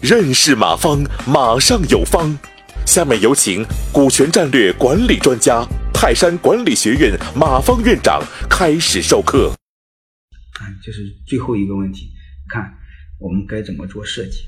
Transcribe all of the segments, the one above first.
认识马方，马上有方。下面有请股权战略管理专家、泰山管理学院马方院长开始授课。看，这是最后一个问题，看我们该怎么做设计。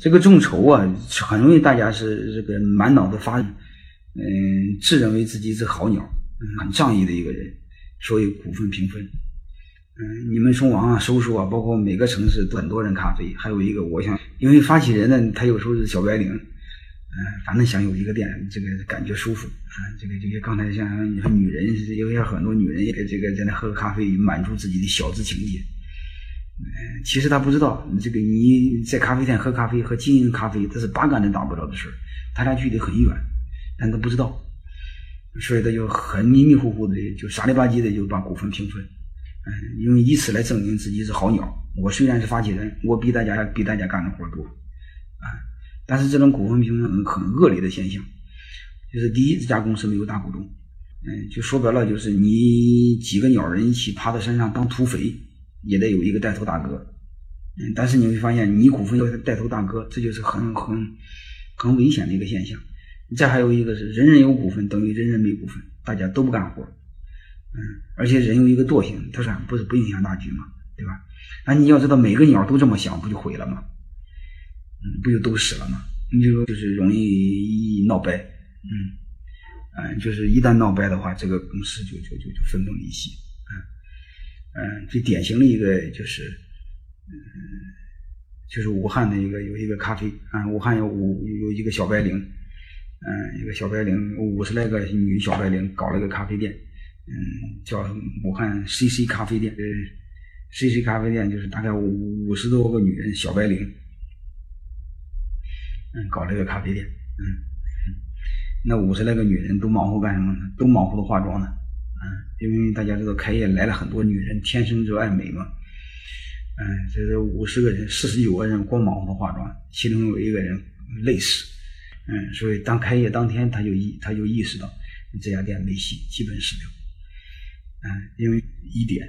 这个众筹啊，很容易大家是这个满脑子发，嗯，自认为自己是好鸟，很仗义的一个人，所以股份平分。嗯，你们从网上搜搜啊，包括每个城市都很多人咖啡，还有一个我想，因为发起人呢，他有时候是小白领，嗯，反正想有一个店，这个感觉舒服啊，这个这个刚才像你说女人，有些很多女人也这个在那喝咖啡，满足自己的小资情节。嗯，其实他不知道，这个你在咖啡店喝咖啡和经营咖啡，这是八竿子打不着的事儿，他俩距离很远，但他不知道，所以他就很迷迷糊糊的，就傻里吧唧的就把股份平分，嗯，因为以此来证明自己是好鸟。我虽然是发起人，我比大家比大家干的活多，啊，但是这种股份平衡很恶劣的现象，就是第一，这家公司没有大股东，嗯，就说白了就是你几个鸟人一起趴在山上当土匪。也得有一个带头大哥，嗯，但是你会发现，你股份要带头大哥，这就是很很很危险的一个现象。再还有一个是，人人有股份等于人人没股份，大家都不干活，嗯，而且人有一个惰性，他说不是不影响大局嘛，对吧？那你要知道，每个鸟都这么想，不就毁了吗？嗯，不就都死了吗？你就说就是容易闹掰，嗯，嗯，就是一旦闹掰的话，这个公司就就就就分崩离析。嗯，最典型的一个就是，嗯，就是武汉的一个有一个咖啡啊，武汉有五有一个小白领，嗯，一个小白领五十来个女小白领搞了个咖啡店，嗯，叫武汉 CC 咖啡店，，CC 咖啡店就是大概五十多个女人小白领，嗯，搞了个咖啡店，嗯，那五十来个女人都忙活干什么呢？都忙活着化妆呢。嗯，因为大家知道开业来了很多女人，天生就爱美嘛。嗯，这是五十个人，四十九个人光忙活着化妆，其中有一个人累死。嗯，所以当开业当天，他就意他就意识到这家店没戏，基本死掉。嗯，因为一点，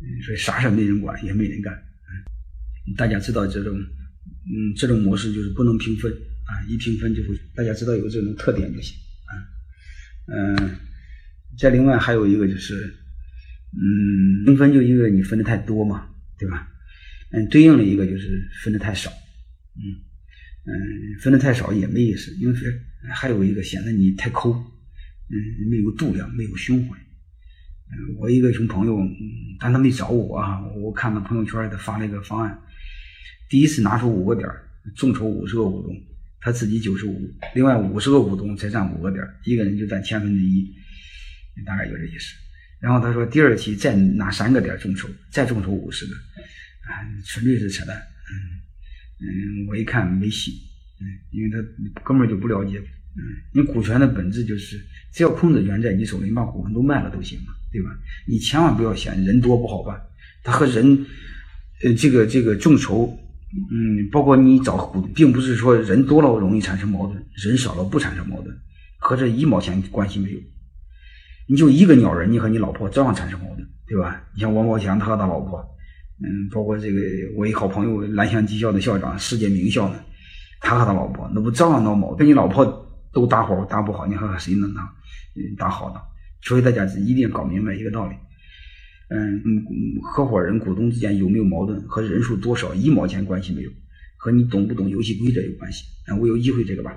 嗯，所以啥事没人管，也没人干。嗯，大家知道这种，嗯，这种模式就是不能平分啊，一平分就会，大家知道有这种特点就行啊，嗯。再另外还有一个就是，嗯，平分就因为你分的太多嘛，对吧？嗯，对应的一个就是分的太少，嗯嗯，分的太少也没意思，因为是还有一个显得你太抠，嗯，没有度量，没有胸怀。我一个熊朋友，但他没找我啊，我看他朋友圈他发了一个方案，第一次拿出五个点众筹五十个股东，他自己九十五，另外五十个股东才占五个点一个人就占千分之一。大概有这意思，然后他说第二期再拿三个点众筹，再众筹五十个，啊，纯粹是扯淡，嗯嗯，我一看没戏，嗯，因为他根本就不了解，嗯，你股权的本质就是只要控制权在你手里，你把股份都卖了都行嘛，对吧？你千万不要嫌人多不好办，他和人，呃，这个这个众筹，嗯，包括你找股，并不是说人多了容易产生矛盾，人少了不产生矛盾，和这一毛钱关系没有。你就一个鸟人，你和你老婆照样产生矛盾，对吧？你像王宝强，他和他老婆，嗯，包括这个我一好朋友蓝翔技校的校长，世界名校呢，他和他老婆那不照样闹矛盾？跟你老婆都搭伙搭不好，你看看谁能搭？嗯，搭好的。所以大家一定要搞明白一个道理，嗯嗯，合伙人股东之间有没有矛盾，和人数多少一毛钱关系没有，和你懂不懂游戏规则有关系。啊，我有机会这个吧。